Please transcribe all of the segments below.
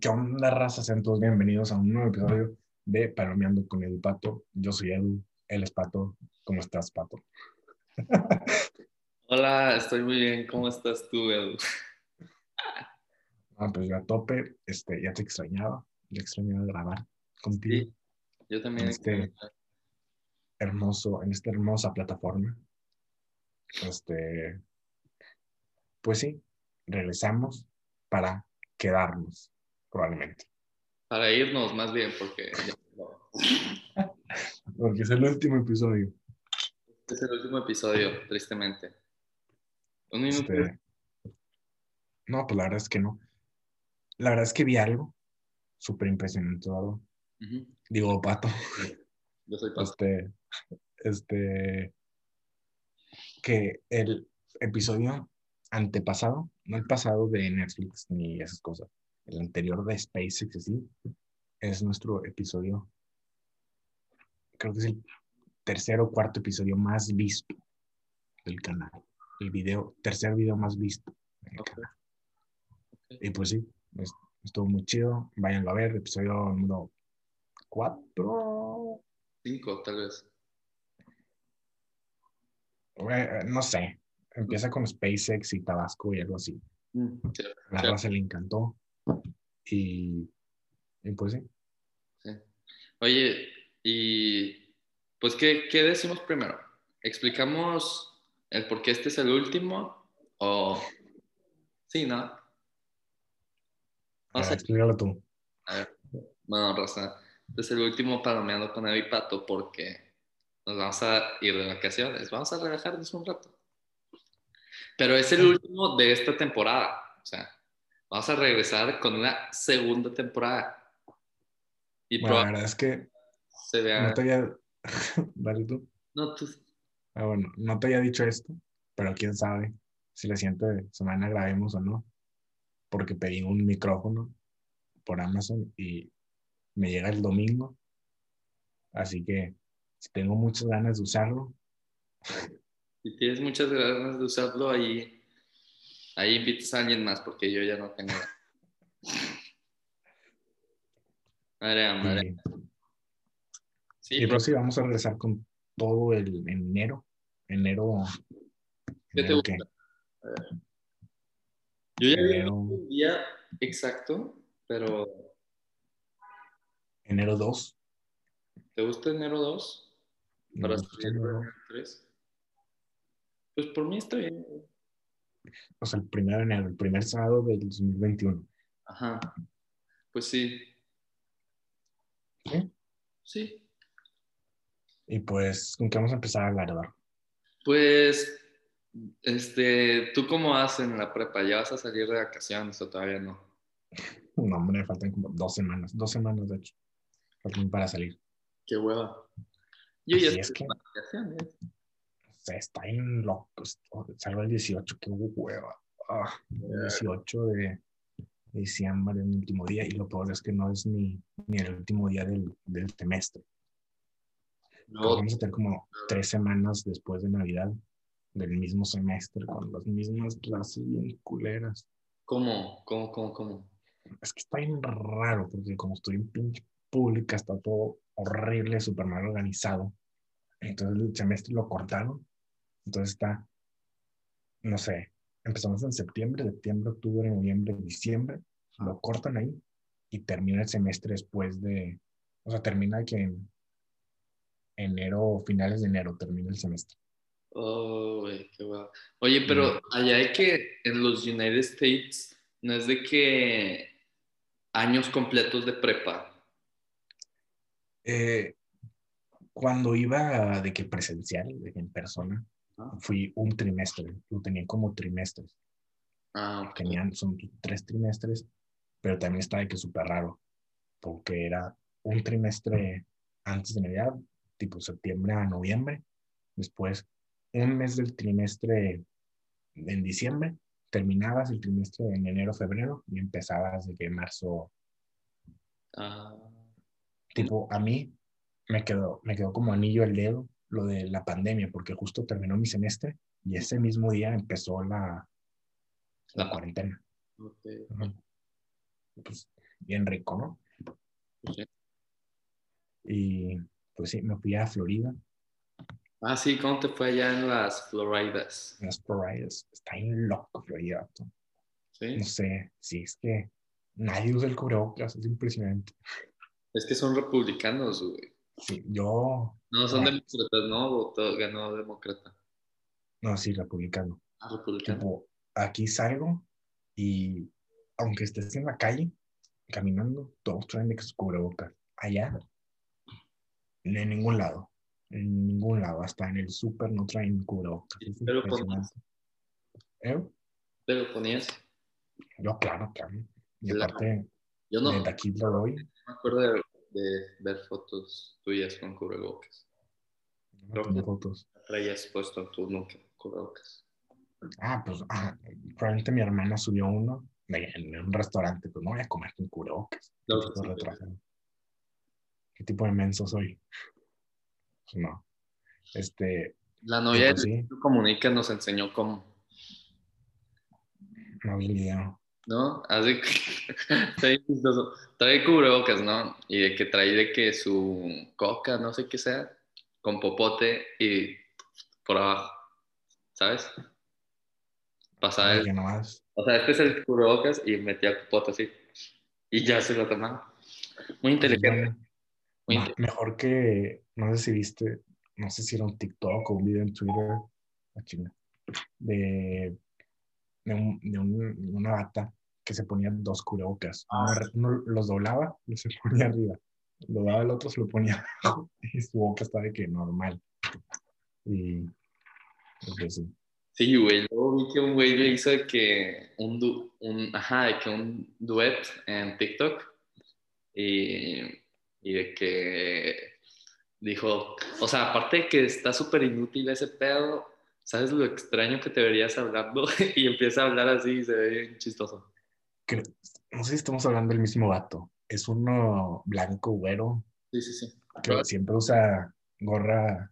¿Qué onda, raza? Sean todos bienvenidos a un nuevo episodio de Palomeando con el Pato. Yo soy Edu, él es Pato. ¿Cómo estás, Pato? Hola, estoy muy bien. ¿Cómo estás tú, Edu? Ah, pues yo a tope, este, ya te extrañaba, ya extrañaba grabar contigo Sí, yo también. en este hermoso, en esta hermosa plataforma. Este, pues sí, regresamos para quedarnos, probablemente. Para irnos más bien, porque. Porque es el último episodio. este es el último episodio, tristemente. Un minuto. Este, no, pues la verdad es que no. La verdad es que vi algo súper impresionante. Digo, Pato. Yo soy Pato. Este, este, que el episodio antepasado, no el pasado de Netflix ni esas cosas, el anterior de SpaceX, así, es nuestro episodio, creo que es el tercer o cuarto episodio más visto del canal. El video, tercer video más visto del Ok. canal. Y pues sí, es- estuvo muy chido. Váyanlo a ver, episodio número 4. Cinco, tal vez. Eh, no sé, empieza con SpaceX y Tabasco y algo así. Mm, sí, A la Sí. raza le encantó. Y, y pues sí. sí. Oye, y pues, ¿qué, ¿qué decimos primero? ¿Explicamos el por qué este es el último? O. Sí, ¿no? Vamos Ah, a explícalo tú. A ver, bueno, Rosa, este es el último palomeando con Evi Pato porque nos vamos a ir de vacaciones, vamos a relajarnos un rato. Pero es el último de esta temporada, o sea, vamos a regresar con una segunda temporada. Y Bueno, la verdad es que se vea... no te había. Dale tú. No, tú- Ah, bueno, no te había dicho esto, pero quién sabe si la siguiente semana grabemos o no. Porque pedí un micrófono por Amazon y me llega el domingo. Así que si tengo muchas ganas de usarlo, si tienes muchas ganas de usarlo, ahí, ahí invitas a alguien más porque yo ya no tengo. Madre, madre. y, Sí, y pues sí, vamos a regresar con todo el enero. Enero. ¿Qué te gusta? Yo ya vi Enero, un día exacto, pero enero 2. ¿te gusta enero 2? Para enero 3. Pues por mí está bien. O sea, el primero de enero, el primer sábado del 2021. Ajá. Pues sí. ¿Sí? Sí. Y pues, ¿con qué vamos a empezar a hablar, Eduardo? Pues, este, ¿tú cómo haces en la prepa? ¿Ya vas a salir de vacaciones o todavía no? No, hombre, faltan como dos semanas, dos semanas de hecho. Para salir. Qué hueva. Yo ya Así es estoy que- vacaciones. Está en loco. Salgo el 18, qué hueva. Ah, el 18 de diciembre, el último día. Y lo peor es que no es ni, ni el último día del, del semestre. Que No, vamos a tener como tres semanas después de Navidad del mismo semestre con las mismas clases bien culeras. ¿cómo? ¿Cómo, cómo, cómo? Es que está bien raro porque como estoy en pinche pública está todo horrible, súper mal organizado. Entonces el semestre lo cortaron. Entonces está, no sé, empezamos en septiembre, septiembre, octubre, noviembre, diciembre. Lo cortan ahí y termina el semestre después de, o sea, termina que en enero, finales de enero termina el semestre. Oh, güey, qué hueva. Oye, pero allá hay que en los United States no es de que años completos de prepa. Eh, cuando iba de que presencial, de que en persona, fui un trimestre, lo tenía como trimestres. Ah, ok. Tenían, son tres trimestres, pero también está de que súper raro, porque era un trimestre antes de Navidad, tipo septiembre a noviembre, después un mes del trimestre en diciembre, terminabas el trimestre en enero, febrero y empezabas de que marzo, Ah, tipo a mí me quedó, me quedó como anillo al dedo lo de la pandemia, porque justo terminó mi semestre y ese mismo día empezó la, la cuarentena. Pues, bien rico, ¿no? Sí. Y pues sí, me fui a Florida, Ah, sí, ¿cómo te fue allá en las Floridas? en las Floridas. Está bien loco Florida. Sí. No sé, sí, es que nadie usa el cubrebocas, es impresionante. Es que son republicanos, güey. Sí, yo, No, son Ah. demócratas, ¿no? Votó, ganó demócrata. no, sí, republicano. Ah, republicano. Tipo, aquí salgo y aunque estés en la calle caminando, todos traen de que su cubrebocas. Allá, en ningún lado, en ningún lado, hasta en el súper no traen cubrebocas. Es Pero con- impresionante. ¿Eh? ¿Te lo ponías? Yo, claro, claro. Y Claro. aparte, Yo no, desde aquí lo doy. me acuerdo de, de ver fotos tuyas con cubrebocas. No me tomo fotos. Traías puesto tú nunca cubrebocas. Ah, pues, ah, probablemente mi hermana subió uno en un restaurante, pues no voy a comer con cubrebocas. ¿Qué Claro tipo que de sí. ¿Qué tipo de menso soy? Pues no. Este, La novia pues de sí. Comunica nos enseñó cómo, no vi video. ¿No? Así que está bien chistoso. Trae cubrebocas, ¿no? Y de que trae de que su coca, no sé qué sea, con popote y por abajo, ¿sabes? Pasaba el, O sea, este es el cubrebocas y metía popote así. Y ya se lo tomaba. Muy inteligente. Muy inte- mejor que, no sé si viste, no sé si era un TikTok o un video en Twitter, de, de, un- de un- una bata que se ponía dos cubrebocas. Ah. uno los doblaba y se ponía arriba. Lo daba el otro, se lo ponía abajo y su boca estaba de que normal. Y pues sí. Sí, güey. Luego vi que un güey le hizo de que un, du- un, ajá, de que un duet en TikTok y, y de que dijo, o sea, aparte de que está súper inútil ese pedo, ¿sabes lo extraño que te verías hablando? y empieza a hablar así y se ve bien chistoso. Creo- no sé si estamos hablando del mismo vato. Es uno blanco, güero, Sí, sí, sí. que siempre usa gorra,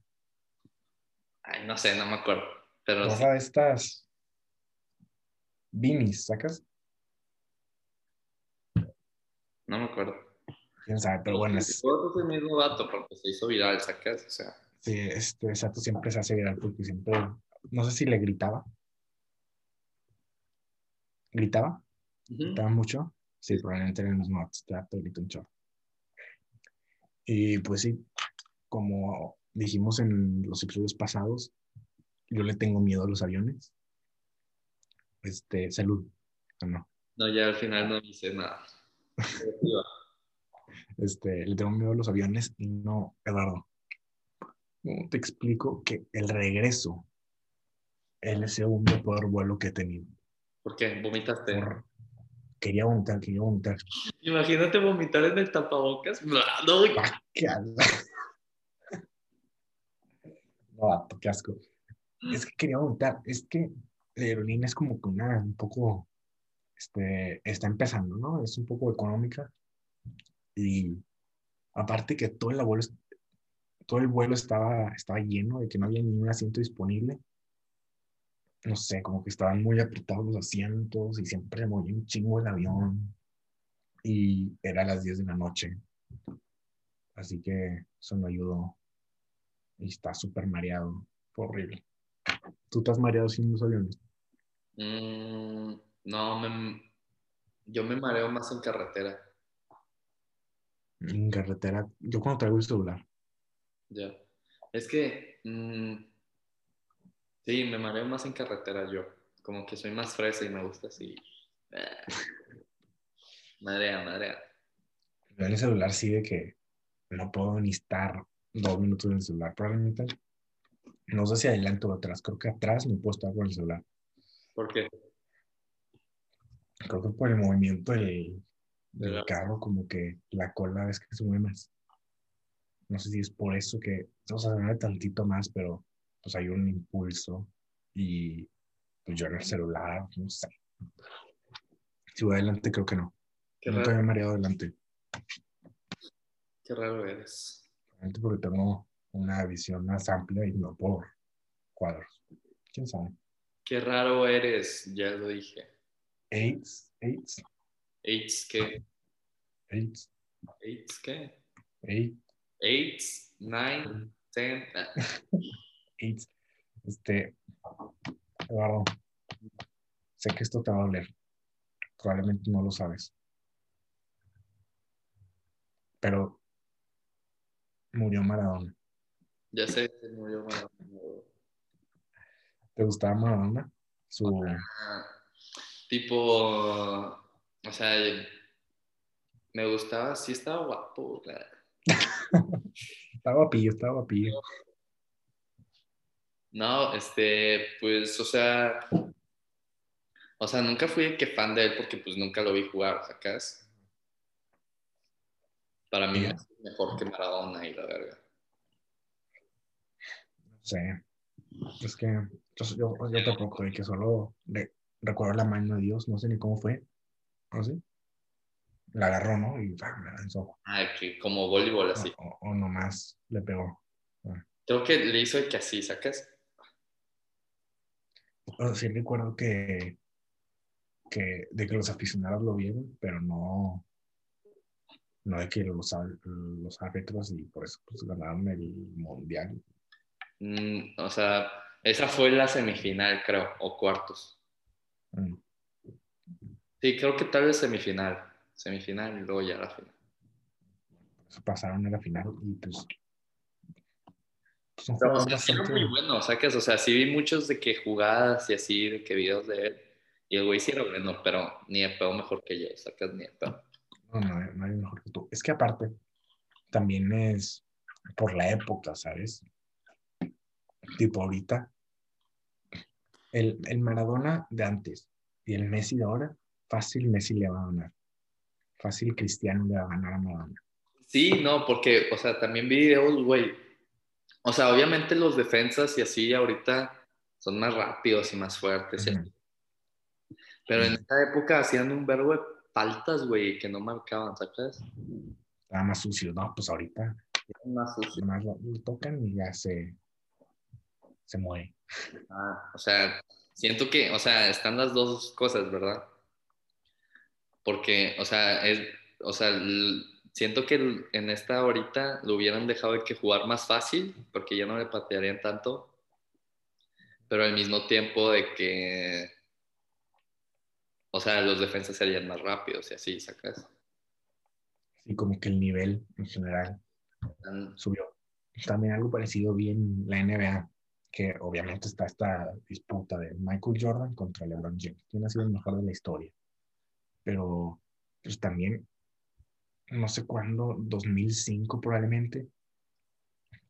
Ay, no sé, no me acuerdo. Pero sí. gorra de estas beanies, ¿sacas? no me acuerdo. Quién sabe, pero bueno, es, el mismo vato porque se hizo viral, ¿sacas? O sea, sí, este vato siempre se hace viral porque siempre, no sé si le gritaba. ¿Gritaba? ¿Gritaba mucho? Sí, probablemente era el mismo vato, este vato grita un chorro. Y pues sí, como dijimos en los episodios pasados, yo le tengo miedo a los aviones. Este, salud. ¿o no? no, ya al final no hice nada. Este, le tengo miedo a los aviones y no, Eduardo. ¿Cómo te explico que el regreso es el segundo peor vuelo que he tenido? ¿Por qué? ¿Vomitaste? Por- Quería vomitar, quería vomitar. Imagínate vomitar en el tapabocas. No. No, vato, qué asco. Es que quería vomitar. Es que la aerolínea es como que una, un poco, este, está empezando, ¿no? Es un poco económica. Y aparte que todo el vuelo, todo el vuelo estaba, estaba lleno, de que no había ni un asiento disponible. No sé, como que estaban muy apretados los asientos y siempre se movía un chingo el avión. Y era a las 10 de la noche. Así que eso no ayudó. Y está súper mareado. Fue horrible. ¿Tú has mareado sin los aviones? Mm, no, me- yo me mareo más en carretera. En carretera. Yo cuando traigo el celular. Ya. Es que, mm, sí, me mareo más en carretera yo. Como que soy más fresa y me gusta así. Marea, marea. Yo en el celular sí de que no puedo ni estar dos minutos en el celular. Probablemente. No sé si adelante o atrás. Creo que atrás no puedo estar con el celular. ¿Por qué? Creo que por el movimiento del, del Claro. carro, como que la cola es que se mueve más. No sé si es por eso que, o sea, se mueve tantito más, pero pues hay un impulso y pues yo en el celular, no sé. Si voy adelante, creo que no. Qué Nunca raro, he mareado adelante. qué raro eres. Porque tengo una visión más amplia y no por cuadros. ¿Quién sabe? Qué raro eres, ya lo dije. AIDS, AIDS. AIDS, que AIDS. ¿AIDS qué? AIDS. AIDS, nine, ten. AIDS. Este, Eduardo, sé que esto te va a doler. Probablemente no lo sabes. Pero murió Maradona. Ya sé, se murió Maradona. ¿Te gustaba Maradona? Su, Ah, tipo, o sea, me gustaba, sí estaba guapo. la- estaba guapillo, estaba guapillo. No, este, pues, o sea, o sea, nunca fui que fan de él porque pues nunca lo vi jugar, ¿sacas? Para mí es mejor que Maradona y la verga. Sé. Es que yo, yo, yo tampoco, de que solo re- recuerdo la mano de Dios, no sé ni cómo fue. ¿No sé? La agarró, ¿no? Y ¡pam! me lanzó. Ah, que como voleibol así. O, o- o nomás le pegó. Creo que le hizo de que así, ¿sacas? O sea, sí recuerdo que, que de que los aficionados lo vieron, pero no, no de que los, los árbitros y por eso pues, ganaron el mundial. Mm, o sea, esa fue la semifinal, creo, o cuartos. Mm. Sí, creo que tal vez semifinal. Semifinal y luego ya la final. Pasaron a la final y pues, un Pero, o sea, sí era muy bueno, ¿sacas? O sea, sí vi muchos de que jugadas y así, de que videos de él. Y el güey sí era bueno, pero ni de pedo mejor que yo, ¿sacas? Ni de pedo. No, no, no hay mejor que tú. Es que aparte, también es por la época, ¿sabes? Tipo ahorita, el, el Maradona de antes y el Messi de ahora, fácil Messi le va a ganar. Fácil Cristiano le va a ganar a Maradona. Sí, no, porque, o sea, también vi videos, güey. O sea, obviamente los defensas y así ahorita son más rápidos y más fuertes. y así. Ujú. Pero en Ujú. esa época hacían un verbo de faltas, güey, que no marcaban, ¿sacas? Estaba más sucio, ¿no? Pues ahorita más sucios. nomás lo, lo tocan y ya se, se mueve. Ah, o sea, siento que, o sea, están las dos cosas, ¿verdad? Porque, o sea, es, o sea, siento que en esta ahorita lo hubieran dejado de que jugar más fácil, porque ya no le patearían tanto, pero al mismo tiempo de que, o sea, los defensas serían más rápidos y así, ¿sacas? Y como que el nivel en general Tan- subió. También algo parecido vi en la NBA, que obviamente está esta disputa de Michael Jordan contra LeBron James. ¿Quién ha sido el mejor de la historia? Pero pues también, no sé cuándo, 2005 probablemente,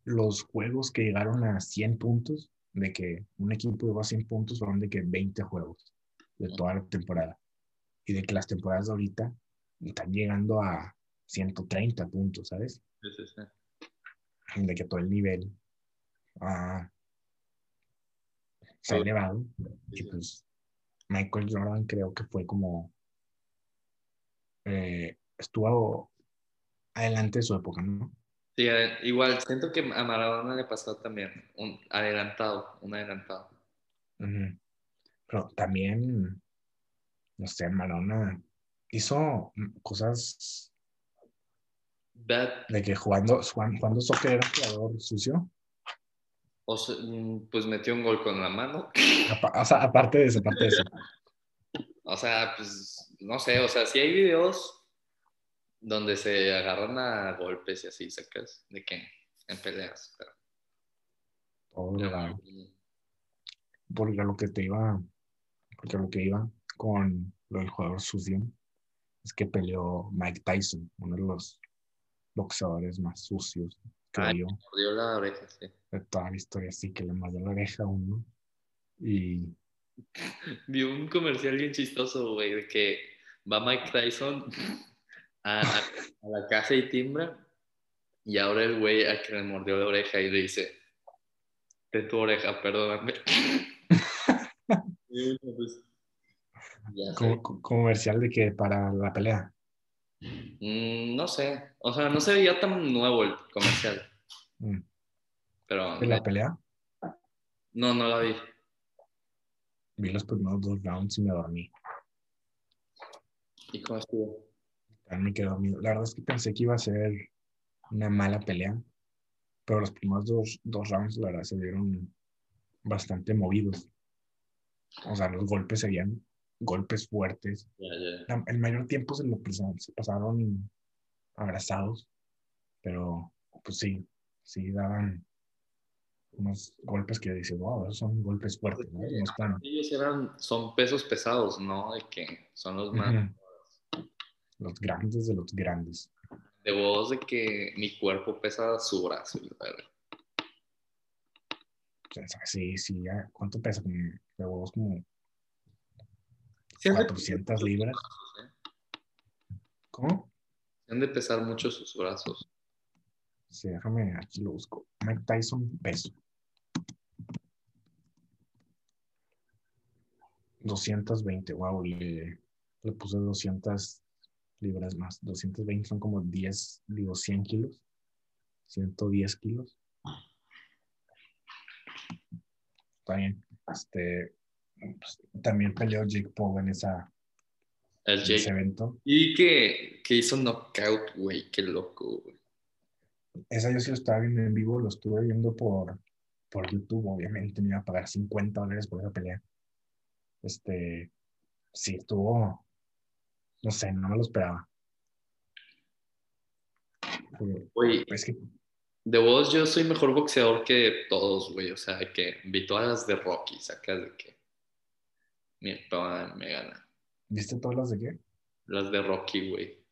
los juegos que llegaron a 100 puntos, de que un equipo llegó a 100 puntos, fueron de que 20 juegos de toda la temporada. Y de que las temporadas de ahorita están llegando a 130 puntos, ¿sabes? sí, sí, sí. de que todo el nivel ah, se ha elevado. Y pues Michael Jordan creo que fue como eh, estuvo adelante de su época, ¿no? Sí, igual, siento que a Maradona le pasó también, un adelantado, un adelantado. Pero también, no sé, Maradona hizo cosas Bad, de que jugando, jugando, soccer era jugador sucio. o sea, mm, pues metió un gol con la mano. O sea, aparte de eso, aparte de eso. O sea, pues, no sé, o sea, sí hay videos donde se agarran a golpes y así, sacas, de que en peleas. Pero, Todo la- porque lo que te iba, porque lo que iba con lo del jugador sucio es que peleó Mike Tyson, uno de los boxeadores más sucios, creo Ay. yo, mordió la oreja, sí. de toda la historia, así que le mordió la oreja a uno. Y Vi un comercial bien chistoso, güey, de que va Mike Tyson a, a- la casa y timbra y ahora el güey a que le mordió la oreja y le dice, de tu oreja, perdóname. Y pues, comercial de que para la pelea. Mm, no sé, o sea, no se veía tan nuevo el comercial, Mm. pero De la pelea, no, no la vi. vi los primeros dos rounds y me dormí. ¿Y cómo estuvo? Me quedó dormido. La verdad es que pensé que iba a ser una mala pelea, pero los primeros dos, dos rounds, la verdad, se dieron bastante movidos. O sea, los golpes serían golpes fuertes. el mayor tiempo se lo se pasaron abrazados, pero pues sí, sí daban unos golpes que dice, wow, esos son golpes fuertes, ¿no? Ellos eran, son pesos pesados, ¿no? De que son los más... Los grandes de los grandes. De voz de que mi cuerpo pesa su brazo, ¿verdad? Sí, sí, ¿cuánto pesa? De vos como 400 libras. ¿Cómo? Han de pesar mucho sus brazos. Sí, déjame, aquí lo busco. Mike Tyson peso. 220, wow, le, le puse 200 libras más. 220 son como 10, digo 100 kilos. 110 kilos. Está bien. Este, pues, también peleó Jake Paul en, esa, ese evento. Y que, que hizo knockout, güey, qué loco, güey. Esa yo sí lo estaba viendo en vivo, lo estuve viendo por, por YouTube, obviamente me iba a pagar 50 dólares por esa pelea. Este, sí, estuvo, no sé, no me lo esperaba. Oye, es que... de vos yo soy mejor boxeador que todos, güey, o sea, que vi todas las de Rocky, sacas de que mi papá me gana. ¿Viste todas las de qué? Las de Rocky, güey.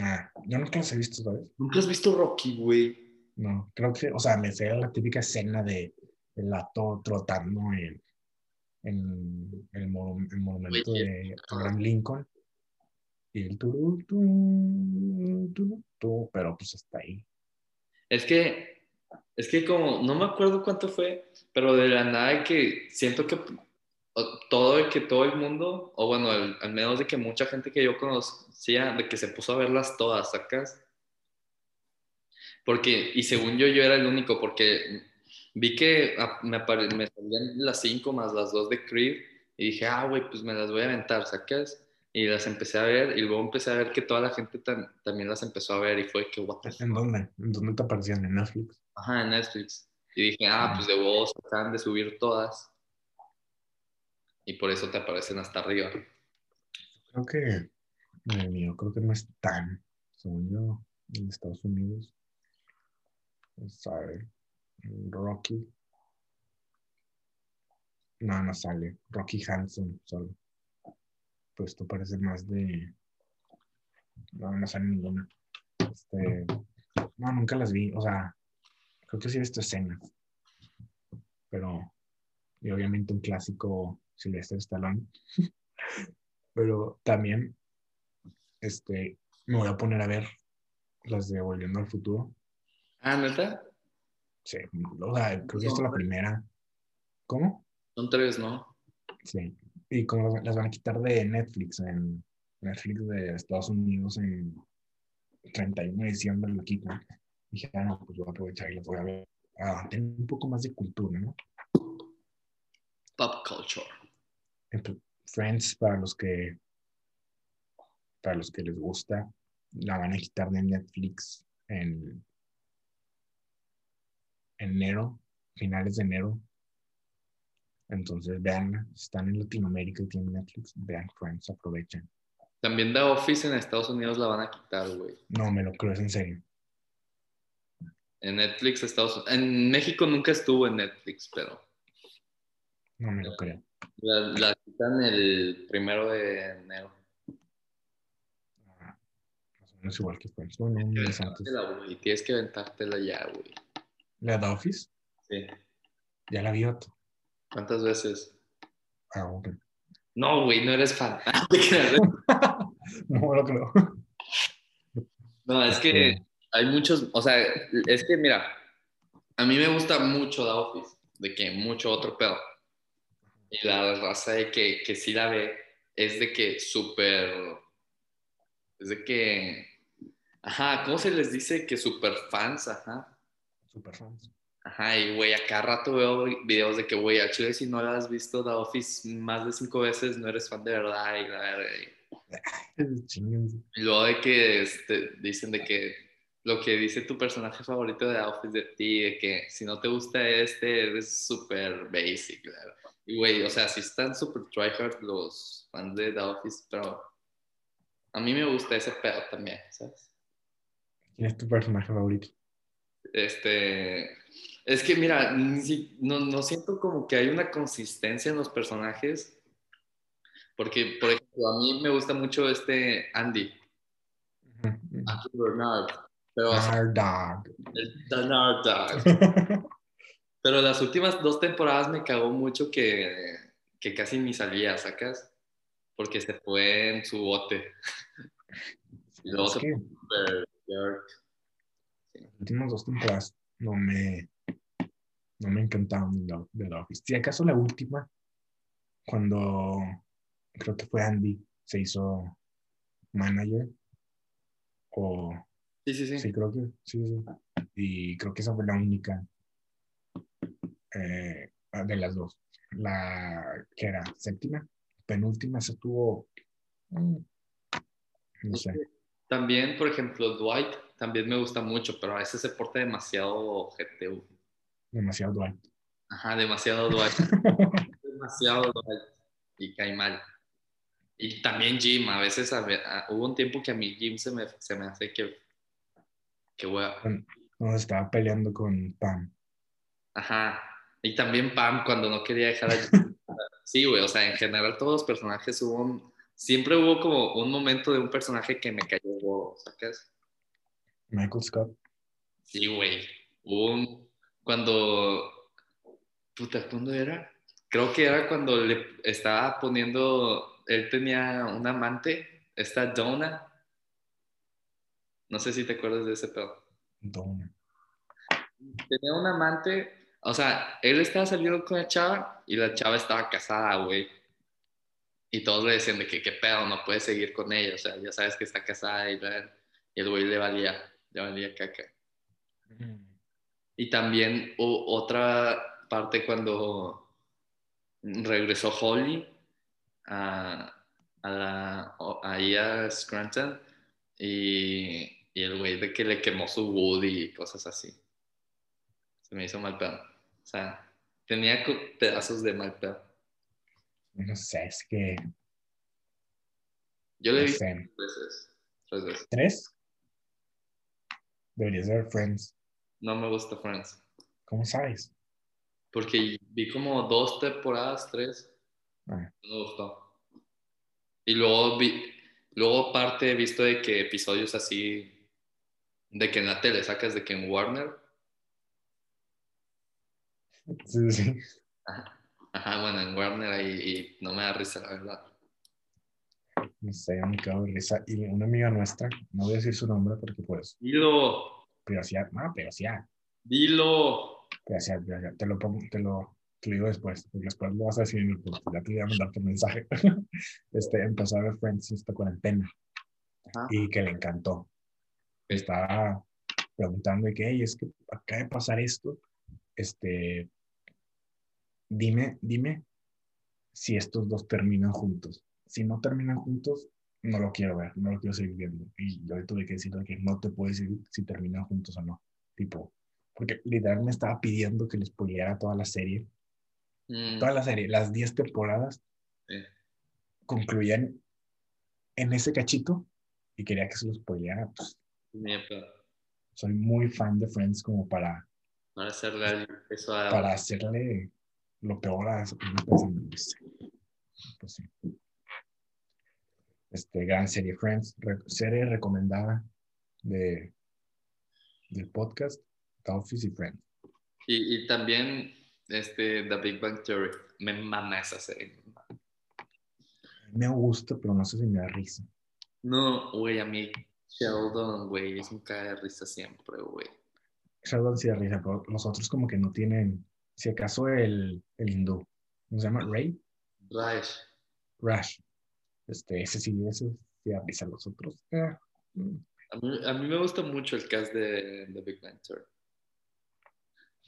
Ah, yo nunca las he visto, ¿sabes? ¿Nunca has visto Rocky, güey? No, creo que, o sea, me sé la típica escena de el ato trotando en, en, el, monumento de Abraham Lincoln. El turu, pero pues está ahí. Es que, es que como, no me acuerdo cuánto fue, pero de la nada que siento que todo que todo el mundo, o bueno, al, menos de que mucha gente que yo conocía, de que se puso a verlas todas, ¿sacas? Porque, y según yo, yo era el único, porque vi que ah, me, me salían las cinco más las dos de Creed, y dije, ah, güey, pues me las voy a aventar, ¿sacas? Y las empecé a ver, y luego empecé a ver que toda la gente también las empezó a ver, y fue que, what ¿En dónde? ¿En dónde te aparecían? ¿En Netflix? Ajá, en Netflix. Y dije, ah, pues de vos acaban de subir todas y por eso te aparecen hasta arriba. Creo que, mío, creo que no es tan, según yo, en Estados Unidos. Sabe, Rocky. No, no sale. Rocky Hanson solo. Pues esto parece más de. No, no sale ninguna. Este. No, nunca las vi. O sea, creo que sí he visto escenas. Pero. Y obviamente un clásico Sylvester Stallone. Pero también este, me voy a poner a ver las de Volviendo al Futuro. Ah, ¿neta? Sí, o sea, creo que esta es la primera. ¿Cómo? Son tres, ¿no? Sí. Y como las van a quitar de Netflix, en Netflix de Estados Unidos en 31 de diciembre lo quitan. Dije, ah, no, pues voy a aprovechar y las voy a ver. Ah, tener un poco más de cultura, ¿no? Pop culture. Friends, para los que para los que les gusta, la van a quitar de Netflix en enero, finales de enero. Entonces vean, están en Latinoamérica y tienen Netflix, vean Friends, aprovechen. También The Office en Estados Unidos la van a quitar, güey. No, me lo creo, es en serio. En Netflix, Estados Unidos. En México nunca estuvo en Netflix, pero. No me lo creo. La, quitan el primero de enero. Ah, más o menos igual que Friends. Bueno, antes. Y tienes que aventártela ya, güey. ¿La de Office? Sí. Ya la vi otro. ¿Cuántas veces? Ah. No, güey, no eres fan. no, lo creo. No, es que hay muchos, o sea, es que mira, a mí me gusta mucho The Office, de que mucho otro pedo. Y la raza de que, que sí la ve es de que súper. Es de que. Ajá, ¿cómo se les dice? Que súper fans, ajá. Súper fans. Ajá, y güey, a cada rato veo videos de que, güey, a Chile, si no la has visto The Office más de cinco veces, no eres fan de verdad. Y la verdad. Y luego de que este, dicen de que lo que dice tu personaje favorito de Office de ti, de que si no te gusta este, eres súper basic, claro. Y güey, o sea, si están súper tryhard los fans de The Office, pero a mí me gusta ese pedo también, ¿sabes? ¿Quién es tu personaje favorito? Este, es que mira, no, no siento como que hay una consistencia en los personajes, porque, por ejemplo, a mí me gusta mucho este Andy, Andy Bernard, pero Our dog. el Bernard Dog. Pero las últimas dos temporadas me cagó mucho que, que casi ni salía, ¿sacas? Porque se fue en su bote. Y luego se fue las últimas dos temporadas no me, no me de The- de The Office. Si acaso la última, cuando creo que fue Andy, se hizo manager. O Sí, sí, sí. sí, creo que sí, sí. Y creo que esa fue la única eh, de las dos. La que era séptima, penúltima, se tuvo. mm, No sé. También, por ejemplo, Dwight también me gusta mucho, pero a veces se porta demasiado GTU. Demasiado Dwight. Ajá, demasiado Dwight. demasiado Dwight. Y cae mal. Y también Jim, a veces a a- hubo un tiempo que a mí Jim se me, se me hace que, que wea. Cuando se estaba peleando con Pam. Ajá. Y también Pam cuando no quería dejar a Jim. Sí, güey, o sea, en general todos los personajes hubo un, siempre hubo como un momento de un personaje que me cayó ¿sacas? Michael Scott. Sí, güey. Hubo un, cuando, puta, ¿cuándo era? Creo que era cuando le estaba poniendo, él tenía un amante, esta Donna. No sé si te acuerdas de ese pedo. Don. Tenía un amante, o sea, él estaba saliendo con la chava y la chava estaba casada, güey. Y todos le decían de que qué pedo, no puedes seguir con ella, o sea, ya sabes que está casada y, y el güey le valía, le valía caca. Y también hu- otra parte cuando regresó Holly a, a la, o- ahí a Scranton y, y el güey de que le quemó su Woody y cosas así. Se me hizo mal pedo. O sea, tenía pedazos de mal pedo. No sé, es que. Yo le No vi tres veces. Tres veces. ¿Tres? Debería ser Friends. No me gusta Friends. ¿Cómo sabes? Porque vi como dos temporadas, tres. Ah, No me gustó. Y luego vi, luego parte he visto de que episodios así, de que en la tele sacas de que en Warner, sí, sí. ajá, bueno, en Warner ahí y no me da risa, la verdad. No sé, me cago de risa. Y una amiga nuestra, no voy a decir su nombre porque, pues, Dilo, privacidad. No, privacidad. dilo. Privacidad, privacidad. Te lo pongo, te lo, te lo digo después. Porque después lo vas a decir en el podcast. Ya te voy a mandar tu mensaje. este, empezó a ver Friends esta cuarentena. Ajá. y que le encantó. Estaba preguntando de que, "Ey, es que acaba de pasar esto, este, dime, dime si estos dos terminan juntos. Si no terminan juntos, no lo quiero ver, no lo quiero seguir viendo. Y yo tuve que decirle que no te puedo decir si terminan juntos o no. Tipo, porque literal me estaba pidiendo que les spoileara toda la serie. Mm, Toda la serie, las 10 temporadas sí. concluían en ese cachito y quería que se los spoileara. Pues, soy muy fan de Friends como para, Para hacerle eso a... para hacerle lo peor a. Pues, pues sí. Este, gran serie Friends, re- serie recomendada de, del podcast, The Office y Friends. Y, y también este, The Big Bang Theory. Me mama esa serie. Me gusta, pero no sé si me da risa. No, güey, a mí Sheldon, güey, es un caga de risa siempre, güey. Sheldon sí da risa, pero los otros como que no tienen, si acaso el, el hindú, ¿cómo se llama? Ray, Rash. Rash. Este, ese sí, ese sí da risa. Los otros, eh, mm, A mí, a mí me gusta mucho el cast de, de Big Bang Theory.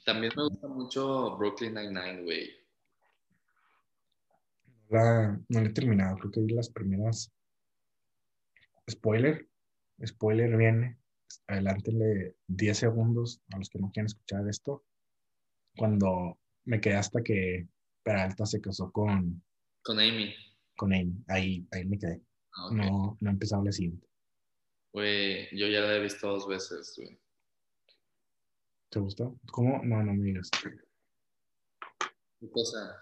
También me gusta mucho Brooklyn Nine-Nine, güey. la- no la he terminado, creo que vi las primeras spoiler, spoiler viene, adelántenle 10 segundos a los que no quieren escuchar esto, cuando me quedé hasta que Peralta se casó con, Con Amy. Con Amy, ahí, ahí me quedé, Ah, no, no he empezado la siguiente. Güey, yo ya la he visto dos veces, güey. ¿Te gustó? ¿Cómo? No, no me digas. ¿Qué cosa?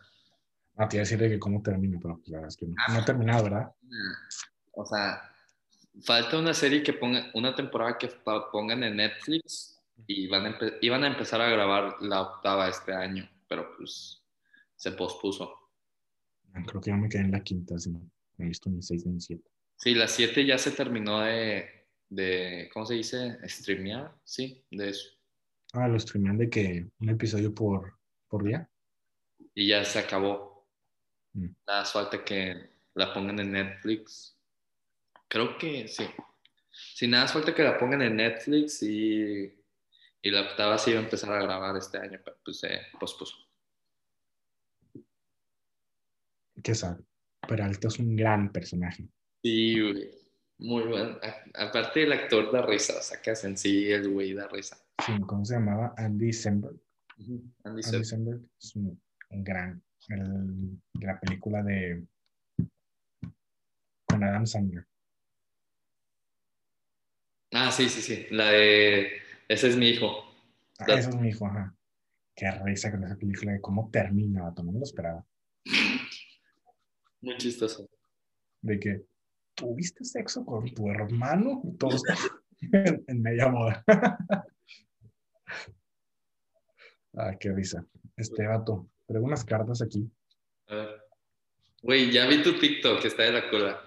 Ah, te iba a decir de que cómo termina, pero pues, la verdad es que no, no he terminado, ¿verdad? O sea, falta una serie que ponga, una temporada que pongan en Netflix y van a iban a empezar a grabar la octava este año, pero pues se pospuso. Creo que ya me quedé en la quinta, sí. No he visto ni seis ni siete. Sí, la siete ya se terminó de, de ¿cómo se dice? Streamear, sí, de eso. Ah, lo streamean de que un episodio por, por día. Y ya se acabó. Mm. Nada falta que la pongan en Netflix. Creo que sí. Sí, nada falta que la pongan en Netflix y, y la octava sí iba a empezar a grabar este año, pero pues se pospuso. ¿Qué sabe? Peralta es un gran personaje. Sí, güey. Muy bueno. A- Aparte el actor da risa, que hacen sí, el güey da risa. Sí, ¿cómo se llamaba? Andy Samberg. Andy Andy. Samberg es un, un gran. El, de la película de. Con Adam Sandler. Ah, sí, sí, sí. La de. Ese es mi hijo. Ah, eso es mi hijo, ajá. Qué risa con esa película de cómo termina, vato, no me lo esperaba. Muy chistoso. De que tuviste sexo con tu hermano, todos en, en media boda. ah, qué risa. Este vato, traigo unas cartas aquí. A ver. Güey, ya vi tu TikTok que está de la cola.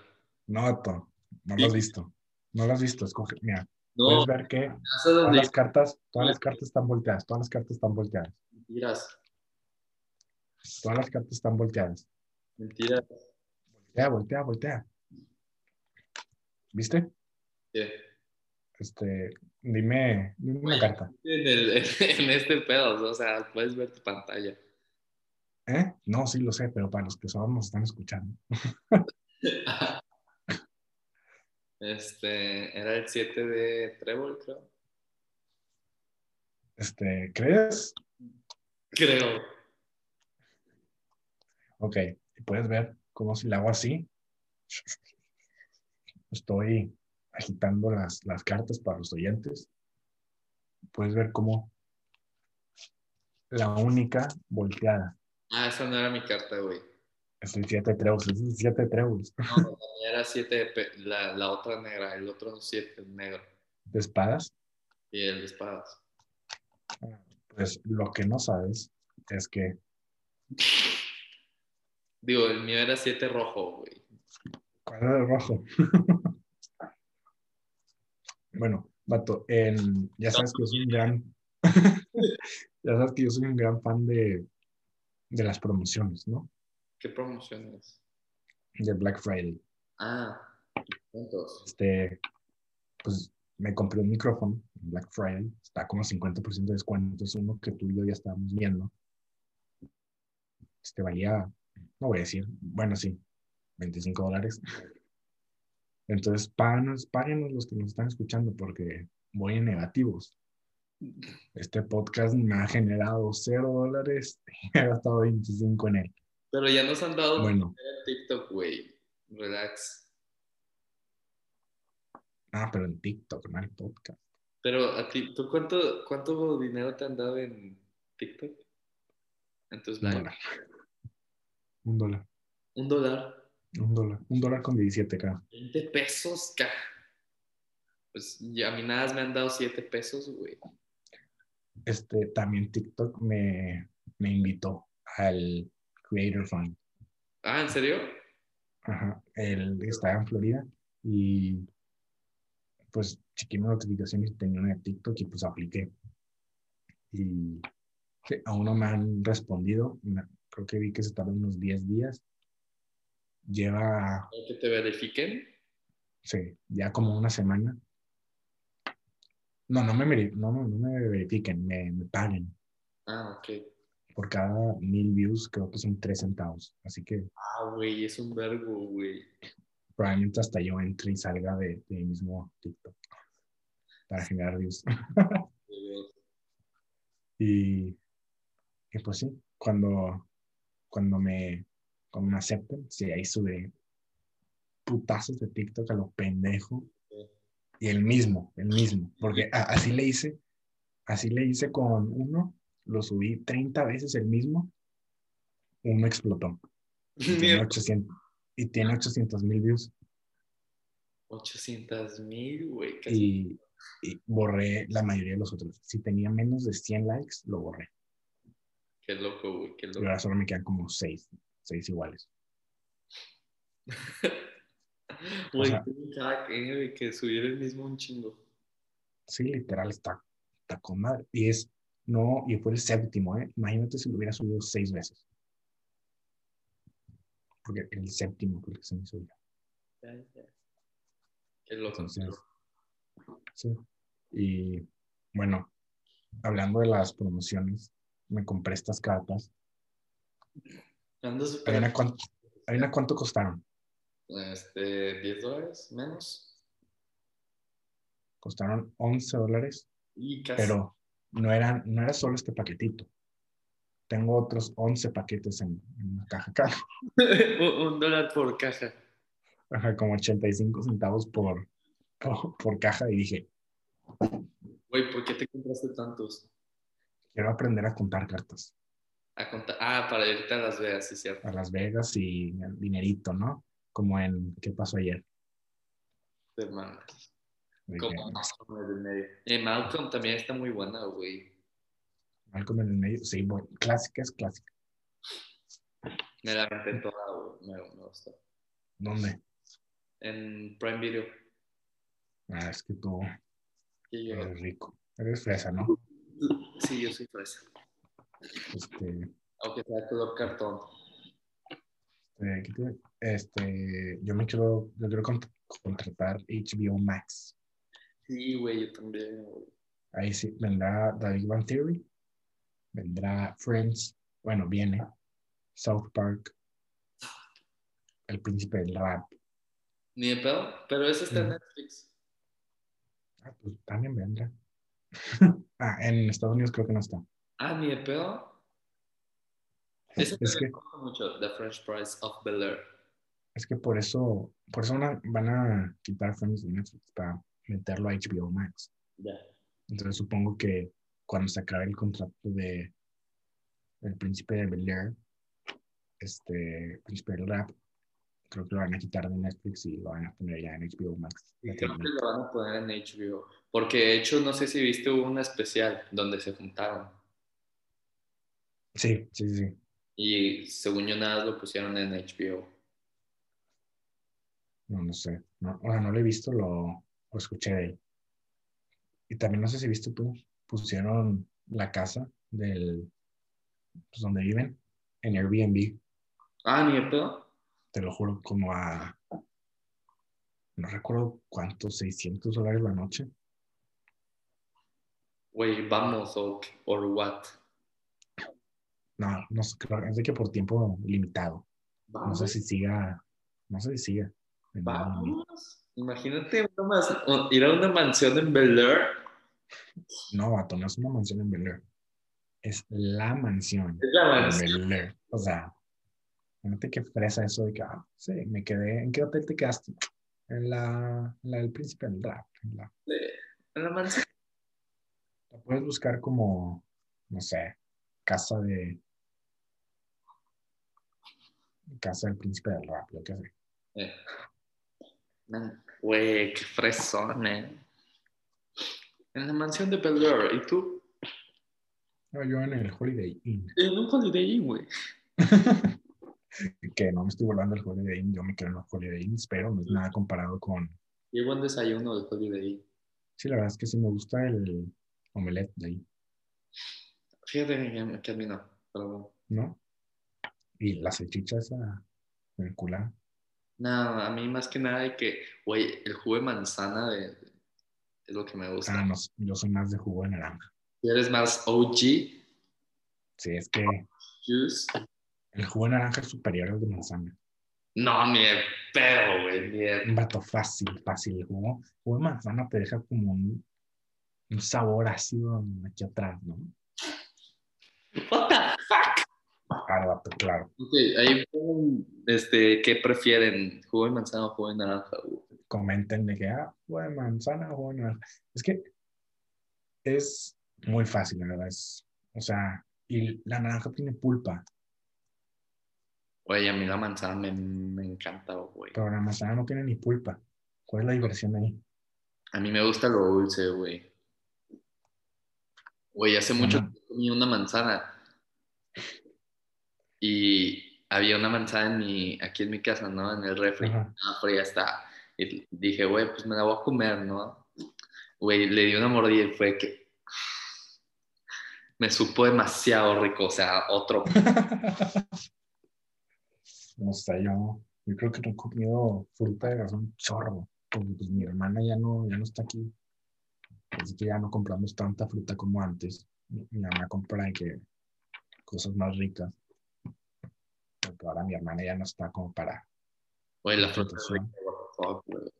No, vato, no lo has visto. No lo has visto, escoge. Mira, No, puedes ver que todas las cartas, todas las cartas están volteadas, todas las cartas están volteadas, mentiras. todas las cartas están volteadas. Mentiras. Voltea, voltea, voltea. ¿Viste? ¿Qué? Este, dime, dime una carta. En, el- en este pedo, o sea, puedes ver tu pantalla. ¿Eh? No, sí lo sé, pero para los que solo nos están escuchando. Este, era el 7 de Trébol, creo. Este, ¿crees? Creo. Ok, y puedes ver cómo si la hago así. Estoy agitando las, las cartas para los oyentes. Puedes ver cómo la única volteada Ah, esa no era mi carta, güey. es el 7 de tréboles, es el 7 de tréboles. No, era 7 de pe- la, la otra negra, el otro 7 negro. De espadas. Y el de espadas. Pues lo que no sabes es que Digo, el mío era 7 rojo, güey. ¿Cuál era el rojo? bueno, vato, en- ya sabes que yo soy un gran. ya sabes que yo soy un gran fan de, de las promociones, ¿no? ¿Qué promociones? De Black Friday. Ah, ¿cuántos? Este, pues me compré un micrófono en Black Friday. Está como 50% de descuento. Es uno que tú y yo ya estábamos viendo. Este valía, no voy a decir, bueno, sí, 25 dólares. Entonces, páganos, páguenos los que nos están escuchando porque voy en negativos. Este podcast me ha generado 0 dólares y he gastado 25 en él. Pero ya nos han dado Bueno, en TikTok, güey. Relax. ah, pero en TikTok, no en podcast. Pero a ti, ¿tú cuánto, cuánto dinero te han dado en TikTok? En tus lives. Un dólar. Un dólar. Un dólar. Un dólar con 17, creo. 20 pesos, ca. Pues ya a mí nada me han dado 7 pesos, güey. este, también TikTok me, me invitó al Creator Fund. Ah, ¿en serio? Ajá, él estaba en Florida y pues chequé mis notificaciones y tenía una de TikTok y pues apliqué. Y sí, aún no me han respondido. Creo que vi que se tardó unos 10 días. Lleva, ¿Para que te verifiquen? sí, ya como una semana. No, no me, no, no, no me verifiquen, me, me paguen. Ah, ok. Por cada mil views creo que son 3 centavos. Así que Ah, güey, es un vergo, güey. Probablemente hasta yo entre y salga de, de mi mismo TikTok para generar views. y, y pues sí, cuando, cuando me, cuando me acepten, sí, ahí sube putazos de TikTok a lo pendejo. Y el mismo, el mismo. Porque así le hice, así le hice con uno, lo subí 30 veces el mismo, uno explotó. Y tiene 800 y tiene 800 mil views. 800 mil, güey. Y, y borré la mayoría de los otros. Si tenía menos de 100 likes, lo borré. Qué loco, güey, qué Y loco. ahora solo me quedan como 6, 6 iguales. Güey, sea- qué eh, güey, que subiera el mismo un chingo. Sí, literal, está, está con madre. Y es, no, y fue el séptimo, ¿eh? Imagínate si lo hubiera subido 6 veces. Porque el séptimo el que se me subió. Ya, ya. Qué loco. Entonces, sí. Y bueno, hablando de las promociones, me compré estas cartas. ¿Adivina cuánto, adivina cuánto costaron? Este, 10 dólares menos. Costaron 11 dólares, Y casi. pero no, eran, no era solo este paquetito. Tengo otros 11 paquetes en, en la caja acá. un, un dólar por caja. Ajá, como 85 centavos por, por, por caja y dije, Güey, ¿por qué te compraste tantos? Quiero aprender a contar cartas A contar. Ah, para irte a Las Vegas, sí, cierto. a Las Vegas y el dinerito, ¿no? Como en ¿Qué pasó ayer? De Como Malcolm en el medio. Eh, Malcolm también está muy buena, güey. Malcolm en el medio, sí, bueno, clásica es clásica. Me la aventé toda, güey. Me, me gustó. ¿Dónde? En Prime Video. Ah, es que tú eres rico. Eres fresa, ¿no? Sí, yo soy fresa. Este, Aunque sea color cartón. eh, ¿qué te- este, yo me quiero, yo quiero cont- contratar HBO Max. Sí, güey, yo también, güey. Ahí sí, vendrá David Van Theory, vendrá Friends, bueno, viene South Park, El Príncipe del Rap. Ni de pedo, pero ese está en. Netflix. Ah, pues también vendrá. ah, en Estados Unidos creo que no está. Ah, ni de pedo. Es que, mucho, The French Price of Bel Air. es que por eso, por eso van a, van a quitar Friends de Netflix para meterlo a HBO Max. Ya. Entonces supongo que cuando se acabe el contrato de El Príncipe de Bel Air, este Príncipe del Rap, creo que lo van a quitar de Netflix y lo van a poner ya en HBO Max. Y creo que lo van a poner en HBO. Porque de hecho, no sé si viste hubo una especial donde se juntaron. Sí, sí, sí. Y según yo nada lo pusieron en HBO. No, no sé. No, o sea, no lo he visto, lo, lo escuché de él. Y también no sé si viste tú, pusieron la casa del, pues donde viven, en Airbnb, Ah, ni pedo. Te lo juro, como a, no recuerdo cuántos, 600 dólares la noche. Güey, vamos, o or what. No, no sé, creo, es de que por tiempo limitado. No Vamos. sé si siga, no sé si siga. Vamos. Imagínate una ir a una mansión en Bel Air. No, vato, no es una mansión en Bel Air. Es la mansión Es la en mansión. Bel Air. O sea, fíjate qué fresa eso de que, ah, sí, me quedé, ¿en qué hotel te quedaste? En la, en la del príncipe del rap. en la- en la mansión. la puedes buscar como, no sé, casa de, casa del príncipe del rap, lo que sé. Eh. Güey, qué fresón, eh. En la mansión de Bel Air. ¿Y tú? No, yo en el Holiday Inn. En un Holiday Inn, güey. que no me estoy volando el Holiday Inn, yo me quedo en los Holiday Inns, pero no es nada comparado con... Qué buen desayuno del Holiday Inn. Sí, la verdad es que sí me gusta el omelette de ahí, Fíjate que, a mí no. Pero bueno. ¿no? Y la salchicha esa vinculada. No, a mí más que nada de que, güey, el jugo de manzana de, es lo que me gusta. Ah, no, yo soy más de jugo de naranja. Si eres más OG, Sí, es que juice, el jugo de naranja es superior al de manzana. No, ni de pedo, güey, ni de- Un vato fácil, fácil. El jugo, jugo de manzana te deja como un, un sabor ácido aquí atrás, ¿no? What the fuck? Claro, vato, claro. Ok, ahí este, ¿qué prefieren? ¿Jugo de manzana o jugo de naranja? güey? Comenten de que, ah, jugo de manzana, jugo de naranja. Es que es muy fácil, la verdad. Es, o sea, y la naranja tiene pulpa, Güey, a mí la manzana me, me encanta, güey. pero la manzana no tiene ni pulpa. ¿Cuál es la diversión ahí? A mí me gusta lo dulce, güey. Güey, hace mucho que comí una manzana. Y había una manzana en mi, aquí en mi casa, ¿no? En el refri. Ajá. Ah, fría está. Y dije, güey, pues me la voy a comer, ¿no? Güey, le di una mordida y fue que me supo demasiado rico, o sea, otro. No sé, yo, yo creo que no he comido fruta de hace un chorro. Porque pues, mi hermana ya no, ya no está aquí. Así que ya no compramos tanta fruta como antes. Mi, mi mamá compra de que cosas más ricas. Porque ahora mi hermana ya no está como para. Güey, la fruta es rica, güey.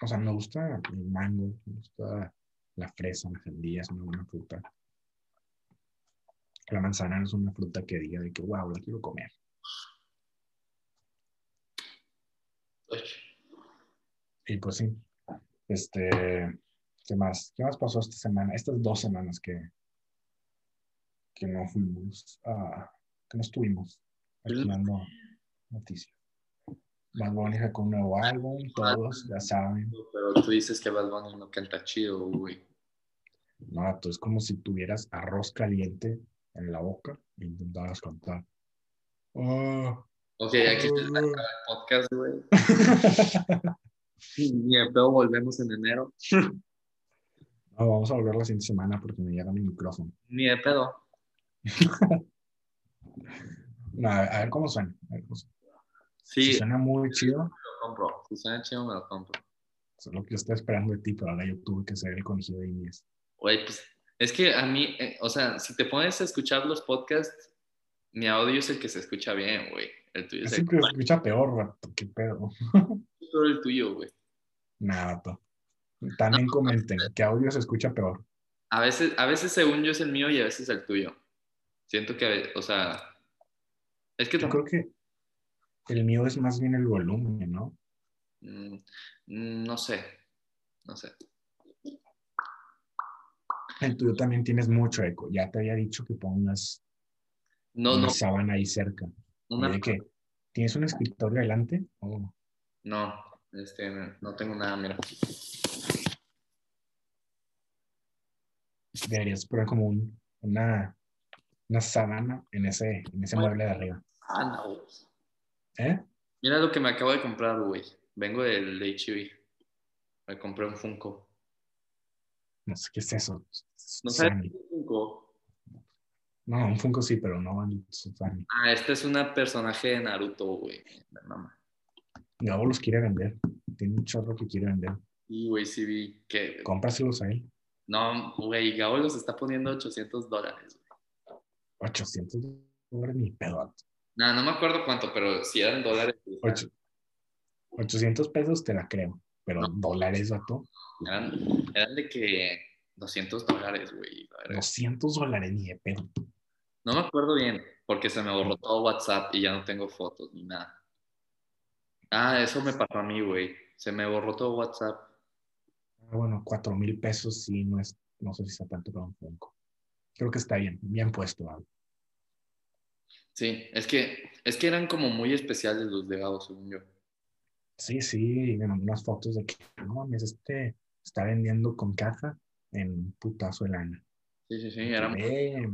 O sea, me gusta el mango, me gusta la fresa, la sandía, es una buena fruta. La manzana no es una fruta que diga de que, wow, la quiero comer. Y pues sí, este, ¿qué más? ¿Qué más pasó esta semana? Estas dos semanas que, que no fuimos, que no estuvimos aquí dando noticias. Bad Bunny sacó un nuevo álbum, todos ya saben. Pero tú dices que Bad Bunny no canta chido, güey. No, vato, es como si tuvieras arroz caliente en la boca e intentaras cantar. Oh. Ok, aquí acaba el podcast, güey. Ni de pedo volvemos en enero. No, vamos a volver la siguiente semana porque me llega mi micrófono. Ni de pedo. No, a, ver, a ver cómo suena. a ver cómo suena. Sí, Si suena muy chido, lo compro. Si suena chido, me lo compro. eso es lo que yo estaba esperando de ti, pero ahora yo tuve que ser el conejillo de indias. Güey, pues es que a mí, eh, o sea, si te pones a escuchar los podcasts, mi audio es el que se escucha bien, güey. El tuyo es Así que escucha peor, vato, qué pedo. peor el tuyo, güey. Nada. También comenten que audio se escucha peor. A veces, a veces según yo es el mío y a veces el tuyo. Siento que, o sea, es que Yo creo que el mío es más bien el volumen, ¿no? Mm, mm, no sé, no sé. El tuyo también tienes mucho eco. Ya te había dicho que pongas No, una no, sábana ahí cerca. Una- ¿De qué? ¿Tienes un escritorio delante? Oh, no, este, no tengo nada, mira. deberías poner como un- una, una sábana en ese, en ese mueble de arriba. Ah, no. ¿Eh? Mira lo que me acabo de comprar, güey. Vengo del H&B. Me compré un Funko. No sé qué es eso. ¿No sabes qué es un Funko? No, un Funko sí, pero no el Susani. Ah, este es una personaje de Naruto, güey. Gabo los quiere vender. Tiene un chorro que quiere vender. Y, güey, sí vi que... Cómpraselos a él. No, güey, Gabo los está poniendo 800 dólares, güey. 800 dólares ni pedo. Nah, no me acuerdo cuánto, pero si eran dólares. Ocho- 800 pesos te la creo. Pero No. dólares, vato. Eran, eran de que 200 dólares, güey. la verga. 200 dólares ni de pedo. No me acuerdo bien, porque se me borró todo WhatsApp y ya no tengo fotos ni nada. Ah, eso me pasó a mí, güey. Se me borró todo WhatsApp. Ah, bueno, 4 mil pesos sí, no es, no sé si está tanto para un Funko. Creo que está bien, bien puesto. Gabo. Sí, es que, es que eran como muy especiales los de Gabo, según yo. Sí, sí, me mandó unas fotos de que, no mames, este está vendiendo con caja en putazo de lana. Sí, sí, sí, eran... Ve,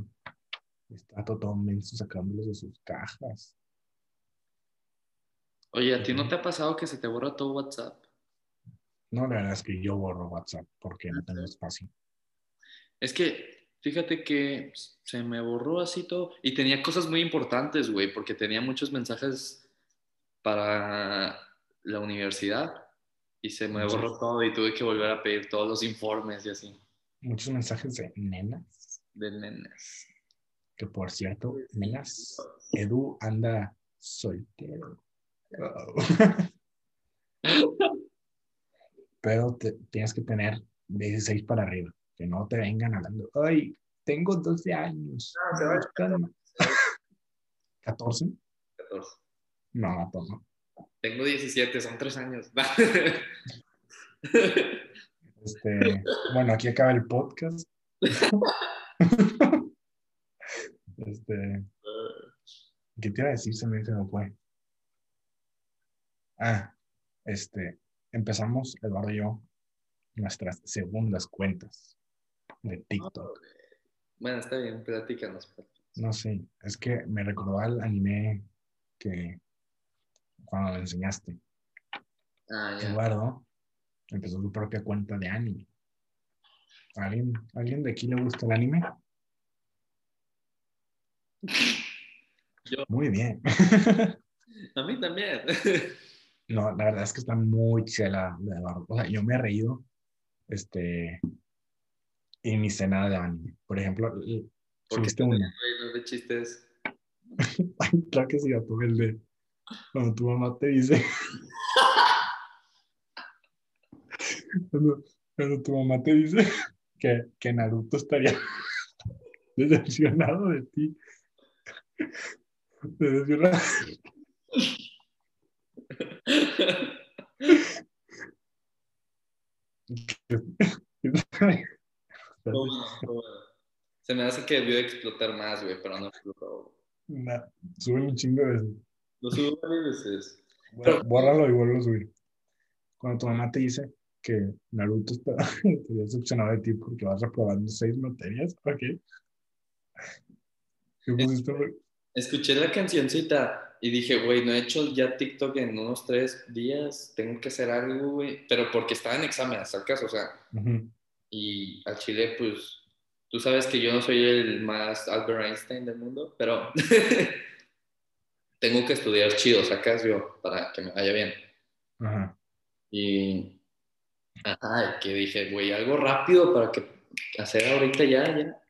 Está todo menso sacándolos de sus cajas. Oye, ¿a ti no te ha pasado que se te borra todo WhatsApp? No, la verdad es que yo borro WhatsApp porque no tengo espacio. Es que, fíjate que se me borró así todo. Y tenía cosas muy importantes, güey, porque tenía muchos mensajes para la universidad. Y se me borró todo y tuve que volver a pedir todos los informes y así. Muchos mensajes de nenas, De nenes. Que por cierto, nenas, Edu anda soltero. Pero te- tienes que tener 16 para arriba, que no te vengan hablando, ay, tengo 12 años. No, se vale. Calma. 14? 14. No, no. Tengo 17, son 3 años. Este, bueno, aquí acaba el podcast. Este, ¿qué te iba a decir? Se me, se me fue. Ah, este, empezamos, Eduardo y yo, nuestras segundas cuentas de TikTok. bueno, está bien, platícanos. No sé, es que me recordó al anime que cuando me enseñaste. Ah, ya. Eduardo empezó su propia cuenta de anime. ¿Alguien, ¿Alguien de aquí le gusta el anime? Yo. Muy bien. A mí también. No, la verdad es que está muy chela la de. O sea, yo me he reído, este, y ni sé nada de anime. Por ejemplo, Porque subiste los de chistes. Ay, claro que sí, gato, el de cuando tu mamá te dice. cuando, cuando tu mamá te dice que, que Naruto estaría decepcionado de ti. Se me hace que debió de explotar más, güey, pero no explotó. Nah, Suben un chingo de veces. Lo subo varias veces. Bórralo bórralo y vuelvo a subir. Cuando tu mamá te dice que Naruto está estaría decepcionado de ti porque vas reprobando seis materias, ok. ¿Qué pusiste? Escuché la cancioncita y dije, güey, no he hecho ya TikTok en unos tres días, tengo que hacer algo, güey. Pero porque estaba en exámenes, al caso, o sea, Ujú. y al chile, pues, tú sabes que yo no soy el más Albert Einstein del mundo, pero tengo que estudiar chido, sacas yo, para que me vaya bien. Ajá. Y, ajá, que dije, güey, algo rápido para que hacer ahorita ya, ya.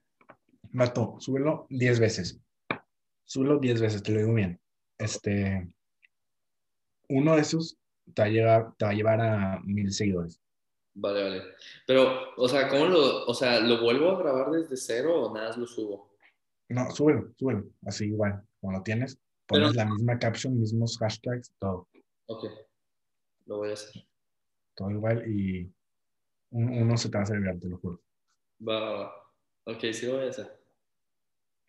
Vato, súbelo 10 veces. Súbelo 10 veces, te lo digo bien. Este, uno de esos te va a llevar, te va a, llevar a mil seguidores. Vale, vale. Pero, o sea, ¿cómo lo, o sea, lo vuelvo a grabar desde cero o nada más lo subo? No, súbelo, súbelo. Así igual, como lo tienes, pones Pero- la misma caption, mismos hashtags, todo, Ok, lo voy a hacer. todo igual y un- uno se te va a servir, te lo juro. Va, va, va. Ok, sí lo voy a hacer.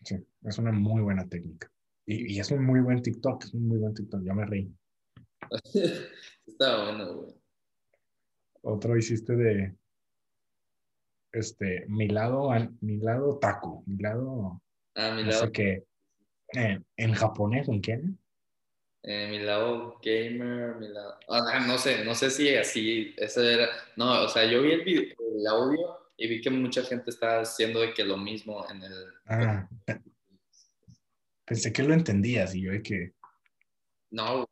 Sí, es una muy buena técnica. Y, y es un muy buen TikTok, es un muy buen TikTok, yo me reí. Está bueno, güey. Otro hiciste de, este, mi lado, mi lado taco, mi lado, Ah, mi no lado, sé qué, eh, en japonés, ¿en qué? eh, mi lado gamer, mi lado... Ah, no sé, no sé si así, ese era... No, o sea, yo vi el, video- el audio y vi que mucha gente está haciendo de que lo mismo en el... Ah, pe- pensé que lo entendías y yo de que, No,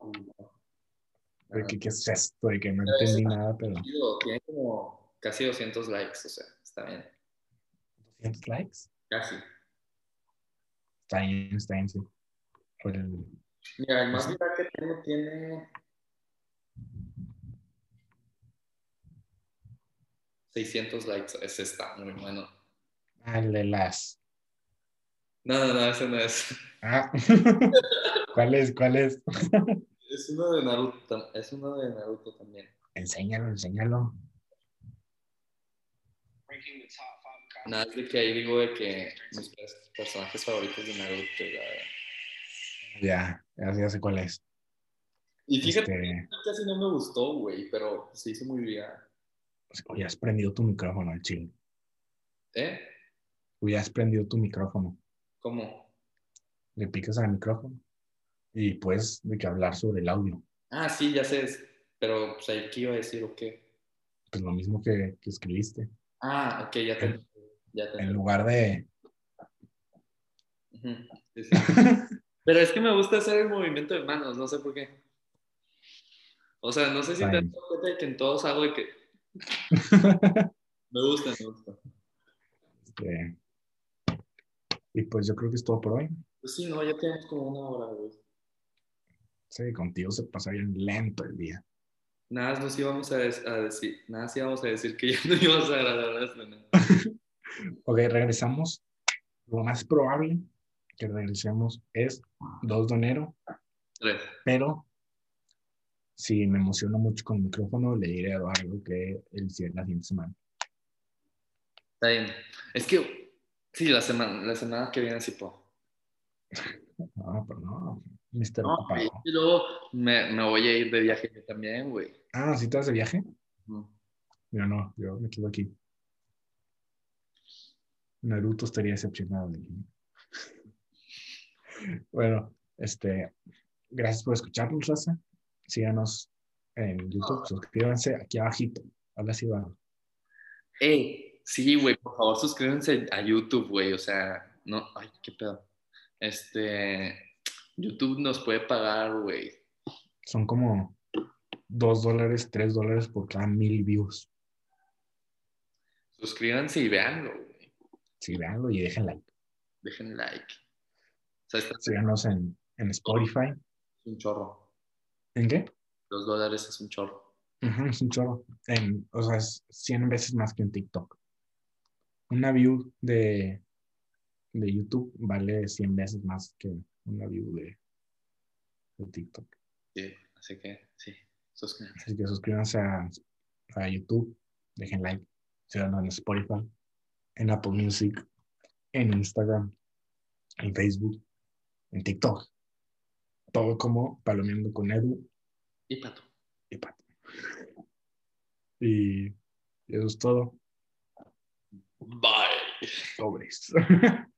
de que, ¿qué es esto? De que no entendí nada, pero tiene como casi 200 likes, o sea, está bien. 200 likes. Casi. Está bien, está bien, sí. Por el- Mira, el más viral que tengo tiene 600 likes. Ese está muy bueno. Ah, de las. No, no, no, ese no es. Ah, ¿cuál es? ¿Cuál es? Es uno de Naruto, es uno de Naruto también. Enséñalo, enséñalo. Nada, es de que ahí digo de que mis pers- personajes favoritos de Naruto. Ya, ya, sé- ya sé cuál es. Y fíjate, Este, casi no me gustó, güey, pero se hizo muy bien. Oye, has prendido tu micrófono al chile. ¿Eh? Oye, has prendido tu micrófono. ¿Cómo? Le picas al micrófono y puedes de que hablar sobre el audio. Ah, sí, ya sé, pero pues ahí qué iba a decir o qué. Pues lo mismo que, que escribiste. Ah, ok, ya te ya te En lugar de. Ujú, sí, sí. Pero es que me gusta hacer el movimiento de manos, no sé por qué. O sea, no sé si te Fine. das cuenta de que en todos hago de que. Me gusta, me gusta. Este, y pues yo creo que es todo por hoy. Pues sí, no, ya tenemos como una hora, güey. Sí, contigo se pasa bien lento el día. Nada, nos íbamos a, a decir, nada, sí íbamos a decir que ya no íbamos a grabar la semana. Ok, regresamos. Lo más probable que regresemos es 2 de enero, Tres. pero si me emociono mucho con el micrófono, le diré a Eduardo que el, la siguiente semana. Está bien. Es que, sí, la semana, la semana que viene sí puedo. No, pero no, Mr. No, Ocupado. y luego me, me voy a ir de viaje también, güey. Ah, ¿sí te vas de viaje? Ujú. Yo no, yo me quedo aquí. Naruto estaría decepcionado de mí. Bueno, este, gracias por escucharnos, Raza. Síganos en YouTube, suscríbanse aquí abajito. Habla así, va. Ey, sí, güey, por favor suscríbanse a YouTube, güey. O sea, no, ay, qué pedo. Este, YouTube nos puede pagar, güey. Son como 2 dólares, 3 dólares por cada mil views. Suscríbanse y véanlo, güey. Sí, véanlo y dejen like. Dejen like. O sea, está- Síganos en, en Spotify. es un chorro. ¿En qué? Dos dólares es un chorro. Ujú, es un chorro. En, o sea, es 100 veces más que en TikTok. Una view de, de YouTube vale 100 veces más que una view de, de TikTok. Sí, así que sí, suscríbanse. Así que suscríbanse a, a YouTube, dejen like, síganos en Spotify, en Apple Music, en Instagram, en Facebook, en TikTok. Todo como Palomeando con Edu Y pato. y Pato. Y eso es todo. Bye. Sobres.